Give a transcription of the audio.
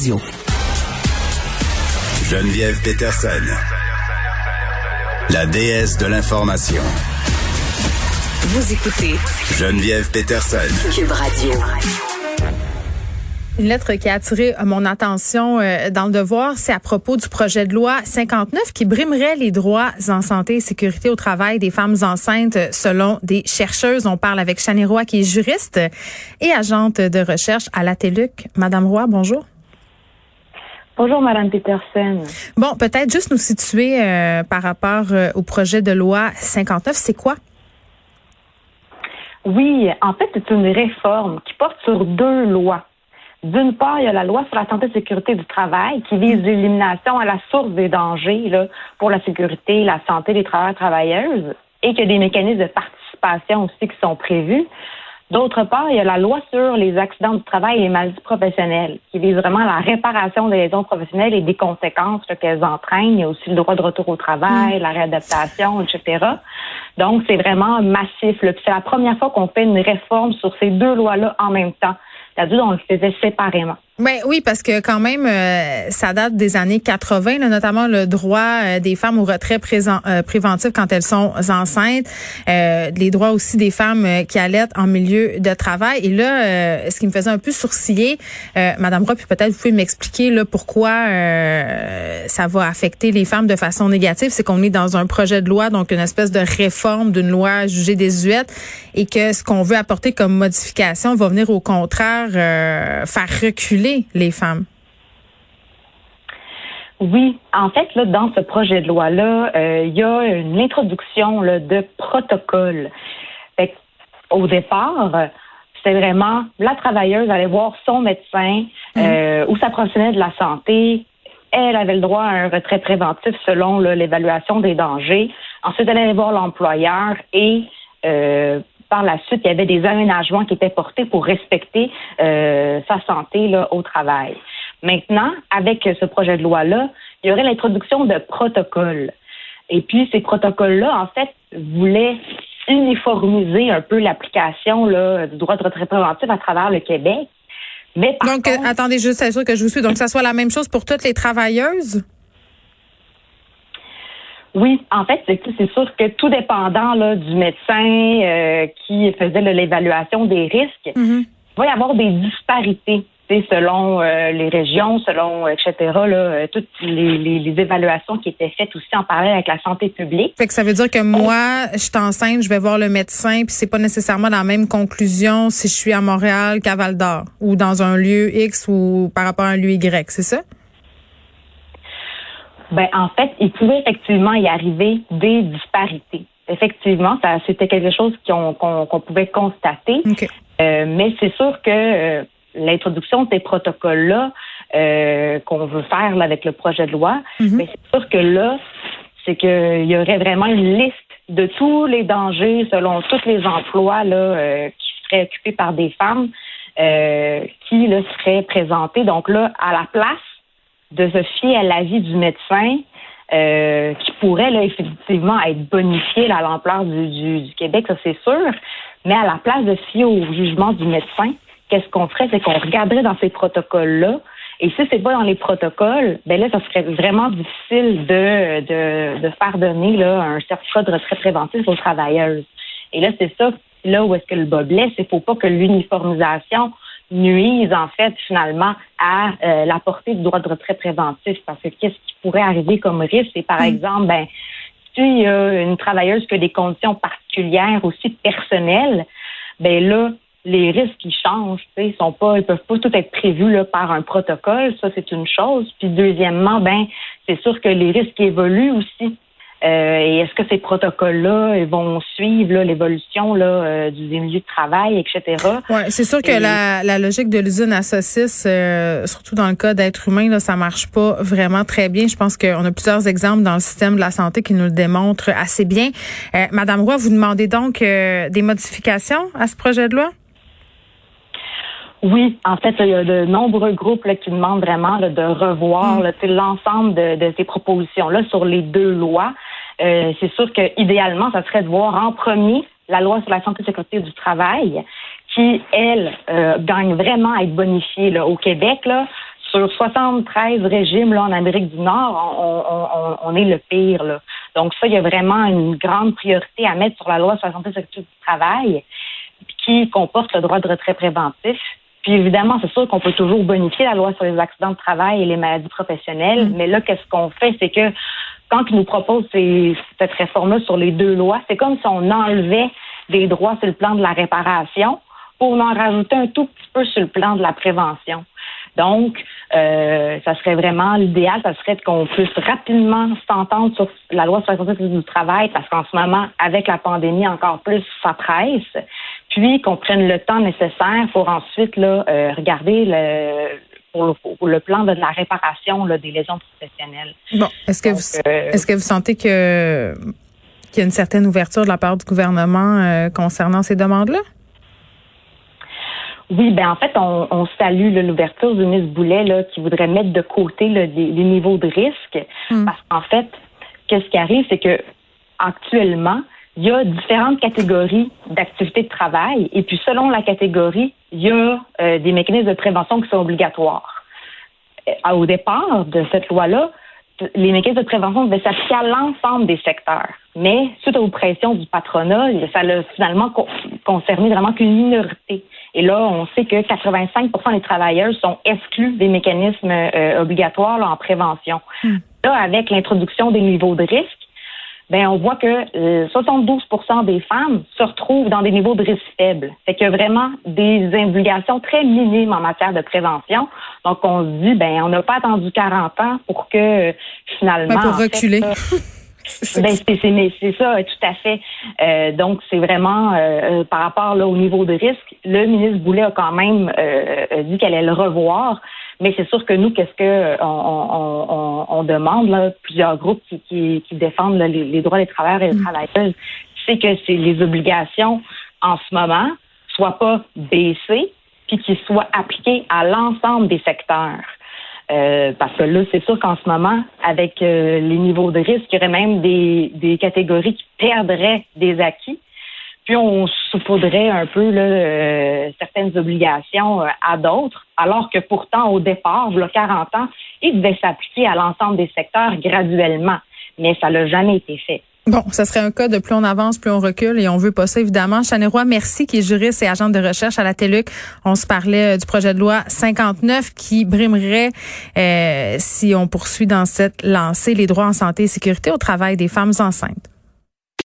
Radio. Geneviève Peterson. La déesse de l'information. Vous écoutez Geneviève Peterson. Cube Radio. Une lettre qui a attiré mon attention euh, dans le devoir, c'est à propos du projet de loi 59 qui brimerait les droits en santé et sécurité au travail des femmes enceintes selon des chercheuses. On parle avec Chani Roy qui est juriste et agente de recherche à la TELUC. Madame Roy, bonjour. Bonjour, Madame Peterson. Bon, peut-être juste nous situer euh, par rapport euh, au projet de loi 59, c'est quoi? Oui, en fait, c'est une réforme qui porte sur deux lois. D'une part, il y a la loi sur la santé et sécurité du travail qui vise l'élimination à la source des dangers là, pour la sécurité et la santé des travailleurs et travailleuses et qu'il y a des mécanismes de participation aussi qui sont prévus. D'autre part, il y a la loi sur les accidents du travail et les maladies professionnelles qui vise vraiment la réparation des lésions professionnelles et des conséquences qu'elles entraînent. Il y a aussi le droit de retour au travail, la réadaptation, etc. Donc, c'est vraiment massif. C'est la première fois qu'on fait une réforme sur ces deux lois-là en même temps. C'est-à-dire on le faisait séparément. Ben oui, parce que quand même, euh, ça date des années 80, là, notamment le droit euh, des femmes au retrait présent, euh, préventif quand elles sont enceintes, les droits aussi des femmes qui allaitent en milieu de travail. Et là, ce qui me faisait un peu sourciller, Madame Roy, puis peut-être vous pouvez m'expliquer là pourquoi ça va affecter les femmes de façon négative, c'est qu'on est dans un projet de loi, donc une espèce de réforme d'une loi jugée désuète, et que ce qu'on veut apporter comme modification va venir au contraire faire reculer les femmes? Oui, en fait, là, dans ce projet de loi-là, euh, il y a une introduction de protocole. Au départ, c'est vraiment la travailleuse allait voir son médecin mmh. ou sa professionnelle de la santé. Elle avait le droit à un retrait préventif selon l'évaluation des dangers. Ensuite, elle allait voir l'employeur et euh, par la suite, il y avait des aménagements qui étaient portés pour respecter euh, sa santé là, au travail. Maintenant, avec ce projet de loi-là, il y aurait l'introduction de protocoles. Et puis, ces protocoles-là, en fait, voulaient uniformiser un peu l'application du droit de retrait préventif à travers le Québec. Mais Donc, euh, attendez juste, c'est sûr que je vous suis. Donc, ça soit la même chose pour toutes les travailleuses? Oui, en fait, c'est sûr que tout dépendant là, du médecin euh, qui faisait l'évaluation des risques, il va y avoir des disparités selon euh, les régions, selon etc. Là, euh, toutes les, les, évaluations qui étaient faites aussi en parallèle avec la santé publique. Fait que ça veut dire que moi, je suis enceinte, je vais voir le médecin, puis c'est pas nécessairement la même conclusion si je suis à Montréal qu'à Val d'Or ou dans un lieu X ou par rapport à un lieu Y, c'est ça? Ben, en fait, il pouvait effectivement y arriver des disparités. Effectivement, ça, c'était quelque chose qu'on, qu'on, pouvait constater. Euh, mais c'est sûr que euh, l'introduction de ces protocoles-là euh, qu'on veut faire là, avec le projet de loi, mm-hmm. mais c'est sûr que là, c'est qu'il y aurait vraiment une liste de tous les dangers selon tous les emplois là, qui seraient occupés par des femmes qui là, seraient présentés. Donc là, à la place de se fier à l'avis du médecin euh, qui pourrait là, effectivement être bonifié à l'ampleur du, du, Québec, ça c'est sûr. Mais à la place de se fier au jugement du médecin, qu'est-ce qu'on ferait? C'est qu'on regarderait dans ces protocoles-là. Et si c'est pas dans les protocoles, ben là, ça serait vraiment difficile de, de, de faire donner là, un certificat de retrait préventif aux travailleuses. Et là, c'est ça, là où est-ce que le bas blesse, il faut pas que l'uniformisation nuisent en fait finalement à euh, la portée du droit de retrait préventif parce que qu'est-ce qui pourrait arriver comme risque? C'est par hmm. exemple ben si il y a une travailleuse qui a des conditions particulières aussi personnelles ben là les risques qui changent, ils sont pas, ils peuvent pas tout être prévus là, par un protocole, ça c'est une chose. Puis deuxièmement, ben c'est sûr que les risques évoluent aussi. Euh, et est-ce que ces protocoles-là vont suivre l'évolution euh, du milieu de travail, etc. Oui, c'est sûr que la, la, logique de l'usine à saucisses, euh, surtout dans le cas d'être humain, là, ça marche pas vraiment très bien. Je pense qu'on a plusieurs exemples dans le système de la santé qui nous le démontrent assez bien. Madame Roy, vous demandez donc des modifications à ce projet de loi? Oui, en fait, il y a de nombreux groupes là, qui demandent vraiment de revoir mm. l'ensemble de, de, ces propositions-là sur les deux lois. Euh, c'est sûr que idéalement, ça serait de voir en premier la loi sur la santé et sécurité du travail, qui, elle, euh, gagne vraiment à être bonifiée là, au Québec. Là, sur 73 régimes là, en Amérique du Nord, on, est le pire. Là. Donc ça, il y a vraiment une grande priorité à mettre sur la loi sur la santé sexuelle du travail qui comporte le droit de retrait préventif. Puis évidemment, c'est sûr qu'on peut toujours bonifier la loi sur les accidents de travail et les maladies professionnelles, mm. mais là, qu'est-ce qu'on fait, c'est que quand ils nous proposent cette réforme-là sur les deux lois, c'est comme si on enlevait des droits sur le plan de la réparation pour en rajouter un tout petit peu sur le plan de la prévention. Donc, euh, ça serait vraiment l'idéal, ça serait qu'on puisse rapidement s'entendre sur la loi sur la santé du travail, parce qu'en ce moment, avec la pandémie, encore plus, ça presse. Puis qu'on prenne le temps nécessaire pour ensuite là, euh, regarder le pour le, plan de la réparation là, des lésions professionnelles. Bon, est-ce que vous euh, est-ce que vous sentez que qu'il y a une certaine ouverture de la part du gouvernement concernant ces demandes-là? Oui, ben en fait, on, salue l'ouverture du ministre Boulet là, qui voudrait mettre de côté les, niveaux de risque. Hmm. Parce qu'en fait, qu'est-ce qui arrive, c'est que actuellement, il y a différentes catégories d'activités de travail. Et puis, selon la catégorie, il y a euh, des mécanismes de prévention qui sont obligatoires. Euh, au départ de cette loi-là, les mécanismes de prévention devaient s'appliquer à l'ensemble des secteurs. Mais suite aux pressions du patronat, ça a finalement concerné vraiment qu'une minorité. Et là, on sait que 85 des travailleurs sont exclus des mécanismes euh, obligatoires en prévention. Hmm. Là, avec l'introduction des niveaux de risque, ben on voit que 72% euh, des femmes se retrouvent dans des niveaux de risque faibles. Fait qu'il y a vraiment des obligations très minimes en matière de prévention. Donc on se dit ben on n'a pas attendu 40 ans pour que finalement pour reculer. Ben, c'est ça, tout à fait. Euh, donc, c'est vraiment euh, par rapport là, au niveau de risque. Le ministre Boulet a quand même dit qu'elle allait le revoir. Mais c'est sûr que nous, qu'est-ce que on, demande, là, plusieurs groupes qui, défendent les, droits des travailleurs et des mm. travailleuses, c'est que c'est les obligations en ce moment soient pas baissées, puis qu'ils soient appliquées à l'ensemble des secteurs. Euh, parce que là, c'est sûr qu'en ce moment, avec euh, les niveaux de risque, il y aurait même des, des catégories qui perdraient des acquis on saupoudrait un peu euh, certaines obligations euh, à d'autres, alors que pourtant, au départ, il y a 40 ans, il devait s'appliquer à l'ensemble des secteurs graduellement. Mais ça n'a jamais été fait. Bon, ça serait un cas de plus on avance, plus on recule et on veut pas ça, évidemment. Roy, merci, qui est juriste et agent de recherche à la TELUC. On se parlait euh, du projet de loi 59 qui brimerait, si on poursuit dans cette lancée, les droits en santé et sécurité au travail des femmes enceintes.